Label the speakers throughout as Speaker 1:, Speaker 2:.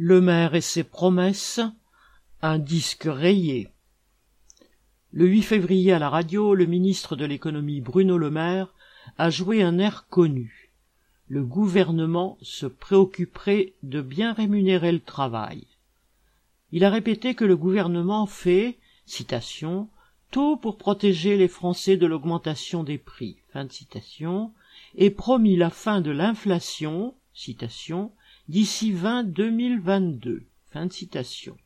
Speaker 1: Le maire et ses promesses, un disque rayé. Le 8 février à la radio, le ministre de l'économie Bruno Le Maire a joué un air connu. Le gouvernement se préoccuperait de bien rémunérer le travail. Il a répété que le gouvernement fait, citation, tout pour protéger les Français de l'augmentation des prix, fin de citation, et promis la fin de l'inflation, d'ici 20 2022, fin citation.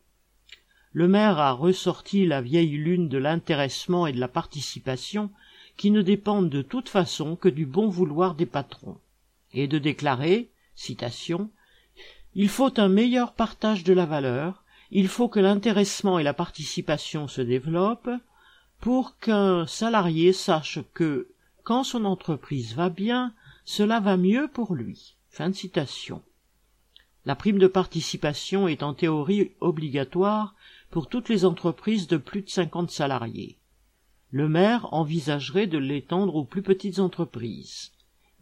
Speaker 1: Le maire a ressorti la vieille lune de l'intéressement et de la participation qui ne dépendent de toute façon que du bon vouloir des patrons, et de déclarer, citation, Il faut un meilleur partage de la valeur, il faut que l'intéressement et la participation se développent, pour qu'un salarié sache que, quand son entreprise va bien, cela va mieux pour lui. Fin de citation. La prime de participation est en théorie obligatoire pour toutes les entreprises de plus de 50 salariés. Le maire envisagerait de l'étendre aux plus petites entreprises.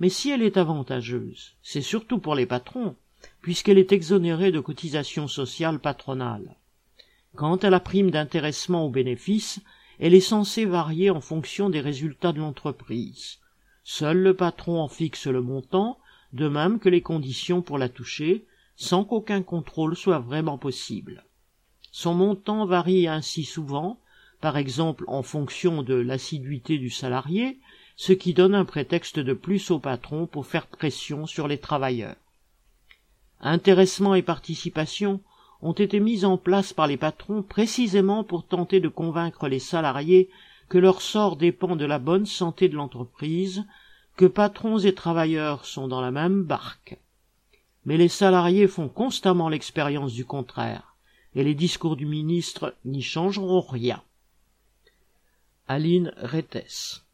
Speaker 1: Mais si elle est avantageuse, c'est surtout pour les patrons, puisqu'elle est exonérée de cotisations sociales patronales. Quant à la prime d'intéressement aux bénéfices, elle est censée varier en fonction des résultats de l'entreprise. Seul le patron en fixe le montant, de même que les conditions pour la toucher, sans qu'aucun contrôle soit vraiment possible. Son montant varie ainsi souvent, par exemple en fonction de l'assiduité du salarié, ce qui donne un prétexte de plus au patron pour faire pression sur les travailleurs. Intéressement et participation ont été mises en place par les patrons précisément pour tenter de convaincre les salariés que leur sort dépend de la bonne santé de l'entreprise, que patrons et travailleurs sont dans la même barque. Mais les salariés font constamment l'expérience du contraire, et les discours du ministre n'y changeront rien. Aline Rettes